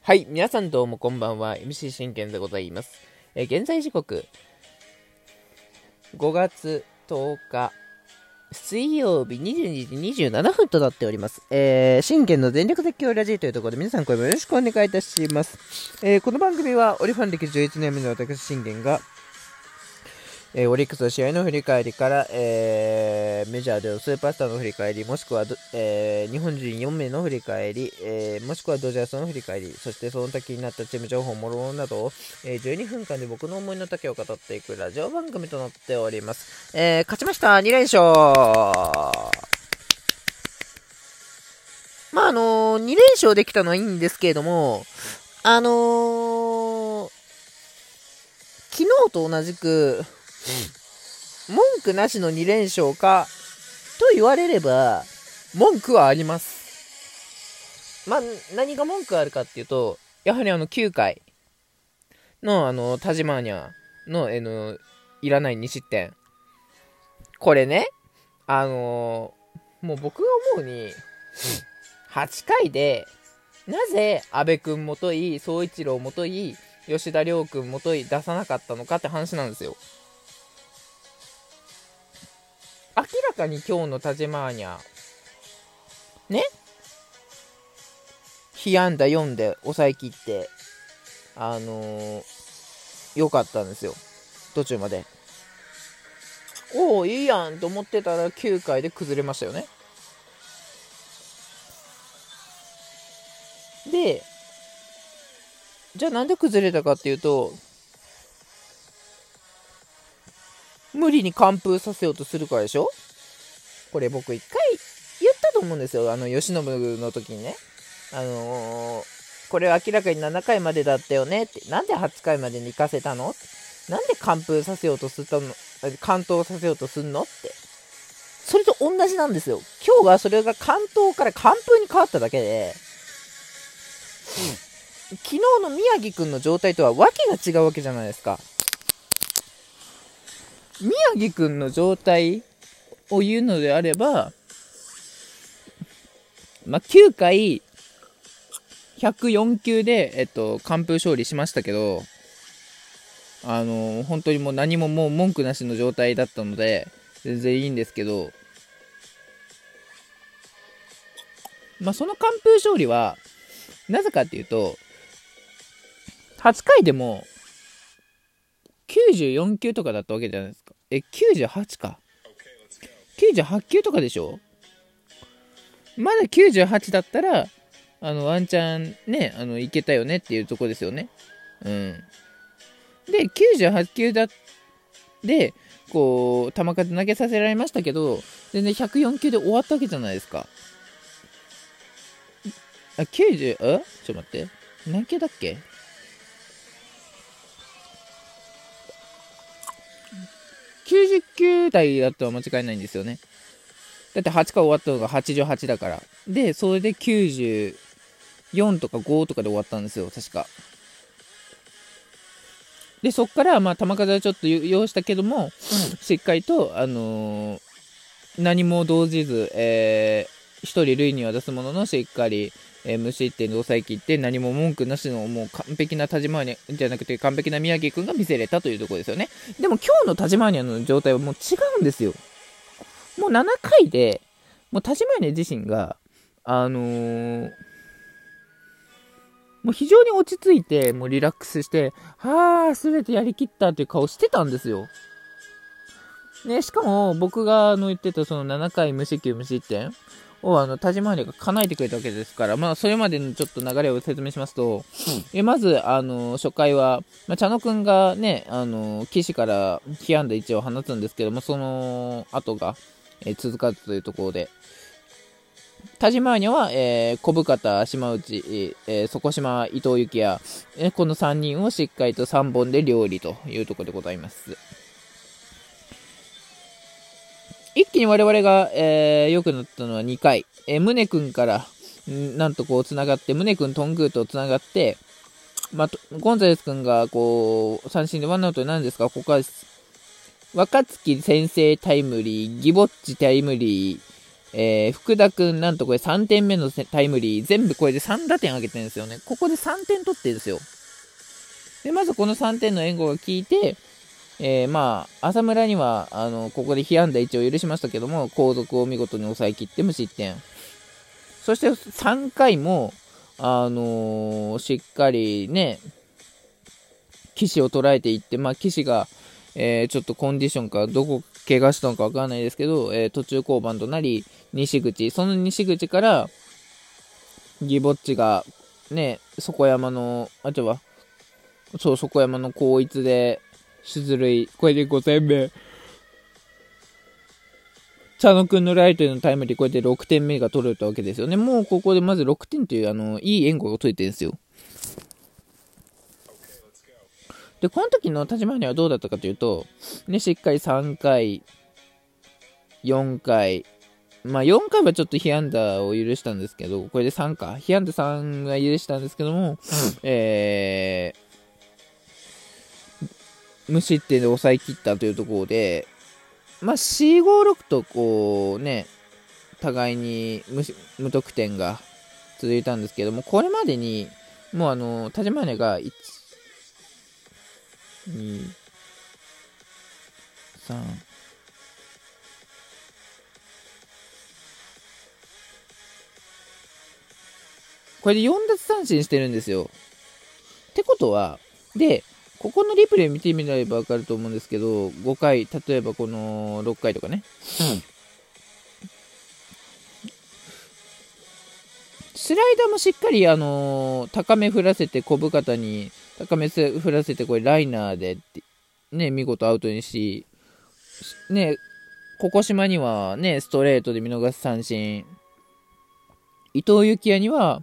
はい、皆さんどうもこんばんは。MC 真剣でございます。えー、現在時刻、5月10日、水曜日22時27分となっております。えー、真剣の全力絶叫ラジーというところで皆さん声もよろしくお願いいたします。えー、この番組はオリファン歴11年目の私真剣が、えー、オリックスの試合の振り返りから、えー、メジャーでのスーパースターの振り返り、もしくは、えー、日本人4名の振り返り、えもしくはドジャースの振り返り、そしてその時になったチーム情報、もろもろなどを、え12分間で僕の思いの丈を語っていくラジオ番組となっております。え勝ちました !2 連勝まあ、あの2連勝できたのはいいんですけれども、あの昨日と同じく、文句なしの2連勝かと言われれば、文句はあります。まあ、何が文句あるかっていうと、やはりあの9回のあの、タジマーニャの、えの、いらない2失点。これね、あのー、もう僕が思うに、8回で、なぜ阿部君もとい、総一郎もとい、吉田亮君もとい出さなかったのかって話なんですよ。明らかに今日のタジマーニャ、ね？被安打4で抑えきって、あのー、よかったんですよ。途中まで。おお、いいやんと思ってたら9回で崩れましたよね。で、じゃあなんで崩れたかっていうと、無理に完封させようとするからでしょ？これ僕一回言ったと思うんですよ。あの、慶喜の時にね。あのー、これ明らかに7回までだったよねって。なんで8回までに行かせたの？なんで完封させようとすったの、完投させようとすんの？って。それと同じなんですよ。今日はそれが関東から完封に変わっただけで、うん、昨日の宮城くんの状態とは訳が違うわけじゃないですか。宮城くんの状態を言うのであれば、まあ、9回、104球で、えっと、完封勝利しましたけど、あの本当にもう何ももう文句なしの状態だったので、全然いいんですけど、まあ、その完封勝利は、なぜかっていうと、8回でも、94球とかだったわけじゃないです。え、98か。98球とかでしょ？まだ98だったら、あの、ワンチャンね、あの、いけたよねっていうとこですよね。うん。で、98球だ、で、こう、球数投げさせられましたけど、全然104球で終わったわけじゃないですか。あ、90、あ？ちょっと待って。何球だっけ？90球台だとは間違いないんですよね。だって8回終わったのが88だから。で、それで94とか5とかで終わったんですよ、確か。で、そっから、まあ、球数はちょっと要したけども、しっかりと、あのー、何も動じず、えー、1人塁には出すものの、しっかり、えー、無失点で抑えきって何も文句なしのもう完璧な田島アニャじゃなくて完璧な宮城君が見せれたというところですよね。でも今日の田島アニャの状態はもう違うんですよ。もう7回で、もう田島アニャ自身が、あのー、もう非常に落ち着いて、もうリラックスして、はあ、すべてやりきったっていう顔してたんですよ。ね、しかも僕があの言ってたその7回無四球無失点をあの田島りが叶えてくれたわけですから、まあ、それまでのちょっと流れを説明しますと、えまずあの初回は、まあ、茶野君がね、あの岸から被安打1を放つんですけども、その後が、え続かずというところで、田島には、えー、小深田、島内、えー、底島、伊藤幸也、えー、この3人をしっかりと3本で料理というところでございます。一気に我々が、えー、良くなったのは2回。えー、宗君から、なんとこう繋がって、宗君、トングーと繋がって、まあ、ゴンザレス君が、こう、三振でワンアウトで何ですかここは、若月先生タイムリー、ギボッチタイムリー、えー、福田くん、なんとこれ3点目のタイムリー、全部これで3打点上げてるんですよね。ここで3点取ってるんですよ。で、まずこの3点の援護が効いて、えー、まあ、浅村には、あの、ここで被安打1を許しましたけども、後続を見事に抑えきって無失点。そして3回も、あのー、しっかりね、騎を捉えていって、まあ、騎が、えー、ちょっとコンディションか、どこ怪我したのかわからないですけど、えー、途中降板となり、西口、その西口から、ギボッチが、ね、底山の、あ、ちょは、そう、底山の高一で、出塁、これで5点目。茶野くんのライトへのタイムリー、こうやって6点目が取れたわけですよね。もうここでまず6点という、あの、いい援護が取れてるんですよ。で、この時の立花はどうだったかというと、ね、しっかり3回、4回、まあ4回はちょっと被安打を許したんですけど、これで3か。被安打3が許したんですけども、うん、えー、無失点で抑え切ったというところで、まあ4、5、6とこうね、互いに無無得点が続いたんですけども、これまでに、もうあの、田島根が1、2、3、これで4奪三振してるんですよ。ってことは、で、ここのリプレイ見てみればわかると思うんですけど、5回、例えばこの6回とかね。うん。スライダーもしっかり、あのー、高め振らせて、小深田に高め振らせて、これライナーで、ね、見事アウトにし、ね、ここ島にはね、ストレートで見逃す三振。伊藤幸也には、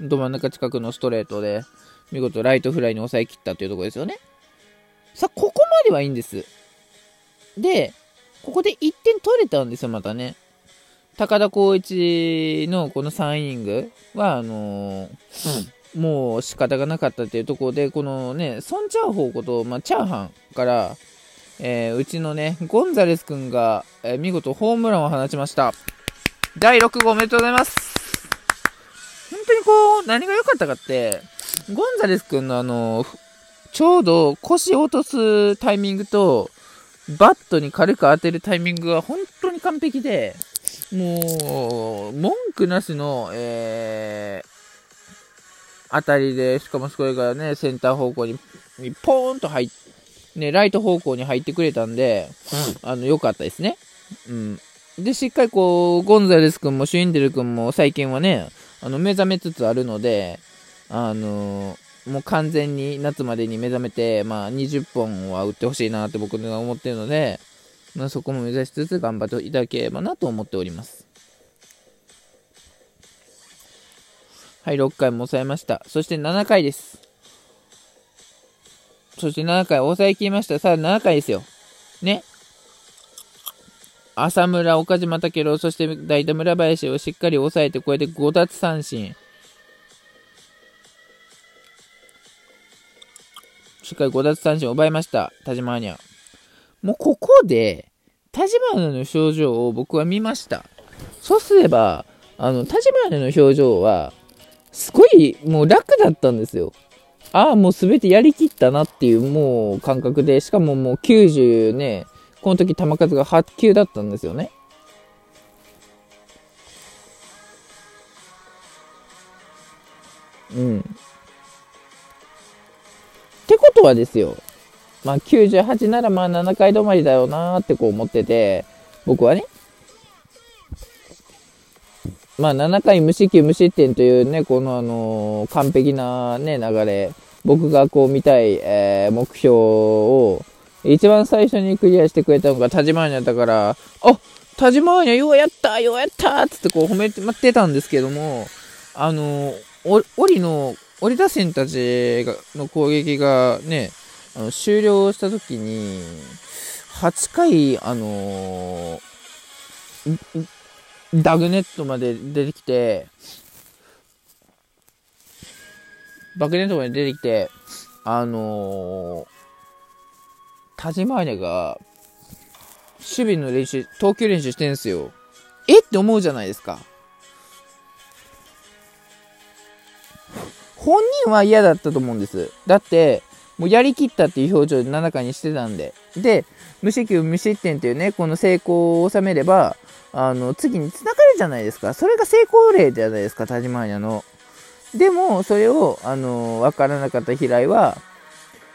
ど真ん中近くのストレートで、見事ライトフライに抑えきったというところですよね。さあ、ここまではいいんです。で、ここで1点取れたんですよ、またね。高田光一のこの3イニングは、あのー、うんもう仕方がなかったっていうところで、このね、ソン・チャーホーこと、まあ、チャーハンから、えー、うちのね、ゴンザレス君が、えー、見事ホームランを放ちました。第6号おめでとうございます。本当にこう、何が良かったかって、ゴンザレス君のあの、ちょうど腰を落とすタイミングと、バットに軽く当てるタイミングが本当に完璧で、もう、文句なしの、えー、当たりで、しかもそれがね、センター方向に、ポーンと入っ、ね、ライト方向に入ってくれたんで、うん、あの、良かったですね。うん。で、しっかりこう、ゴンザレス君もシュインデル君も最近はね、あの、目覚めつつあるので、あの、もう完全に夏までに目覚めて、まあ、20本は打ってほしいなって僕が思ってるので、まあ、そこも目指しつつ頑張っていただければなと思っております。はい、6回も抑えました。そして7回です。そして7回抑えきりました。さあ、7回ですよ。ね。浅村、岡島武郎、そして代打村林をしっかり抑えて、これで5奪三振。しっかり5奪三振を奪いました。田島アニャ。もうここで、田島の表情を僕は見ました。そうすれば、あの、田島の表情は、すごいもう楽だったんですよ。ああ、もうすべてやりきったなっていうもう感覚で、しかももう90ね、この時球数が8球だったんですよね。うん。とはですよ。まあ98ならまあ7回止まりだよなってこう思ってて、僕はね。まあ、7回無四球無失点というね、このあのー、完璧なね、流れ、僕がこう見たい、えー、目標を、一番最初にクリアしてくれたのが田島アニャだから、あ田島アニャようやったようやったつってこう褒めて待ってたんですけども、あのー、オリの、オリ打線たちの攻撃がね、あの終了した時に、8回、あのー、ダグネットまで出てきて、バグネットまで出てきて、あのー、田島アネが、守備の練習、投球練習してんすよ。え？って思うじゃないですか。本人は嫌だったと思うんです。だって、もうやりきったっていう表情で7回にしてたんで。で、無四球無失点っていうね、この成功を収めれば、あの、次に繋がるじゃないですか。それが成功例じゃないですか、田島屋の。でも、それを、あの、わからなかった平井は、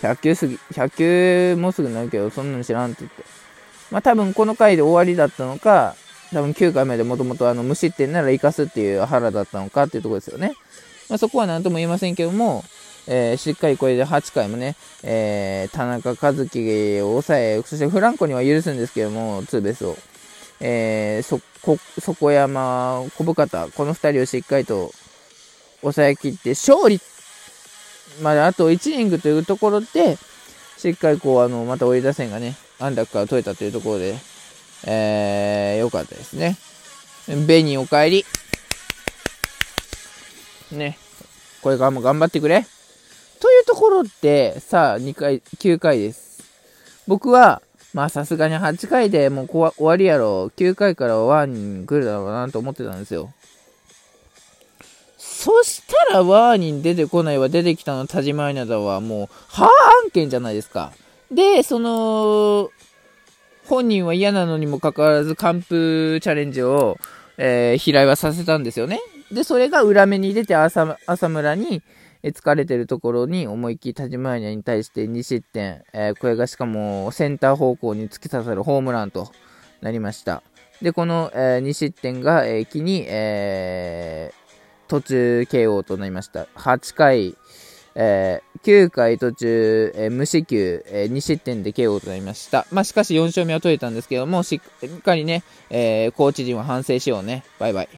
100球過ぎ、100球もすぐなるけど、そんなの知らんって言って。まあ多分この回で終わりだったのか、多分9回目でもともとあの無失点なら生かすっていう腹だったのかっていうところですよね。まあ、そこは何とも言えませんけども、えー、しっかりこれで8回もね、えー、田中和樹を抑え、そしてフランコには許すんですけども、ツーベースを。えー、そ、こ、底山、小深田、この2人をしっかりと抑え切って、勝利まであと1イニングというところで、しっかりこう、あの、また追い打線がね、安楽から取れたというところで、えー、よかったですね。ベニーお帰り。ね。これからも頑張ってくれ。というところで、さあ、2回、9回です。僕は、まあさすがに8回でもう終わりやろ。9回からワンに来るだろうなと思ってたんですよ。そしたらワーに出てこないわ、出てきたの田島稲田はもう、はあ案件じゃないですか。で、その、本人は嫌なのにもかかわらず完封チャレンジを、えー、平井はさせたんですよね。で、それが裏目に出て浅浅村に、え疲れてるところに思いっきり田島稲に対して2失点、えー、これがしかもセンター方向に突き刺さるホームランとなりました。で、この、えー、2失点が、えー、機に、え途中 KO となりました。8回、えー、9回途中、えー、無四球、えー、2失点で KO となりました。まあ、しかし4勝目は取れたんですけども、しっかりね、えー、コーチ陣は反省しようね。バイバイ。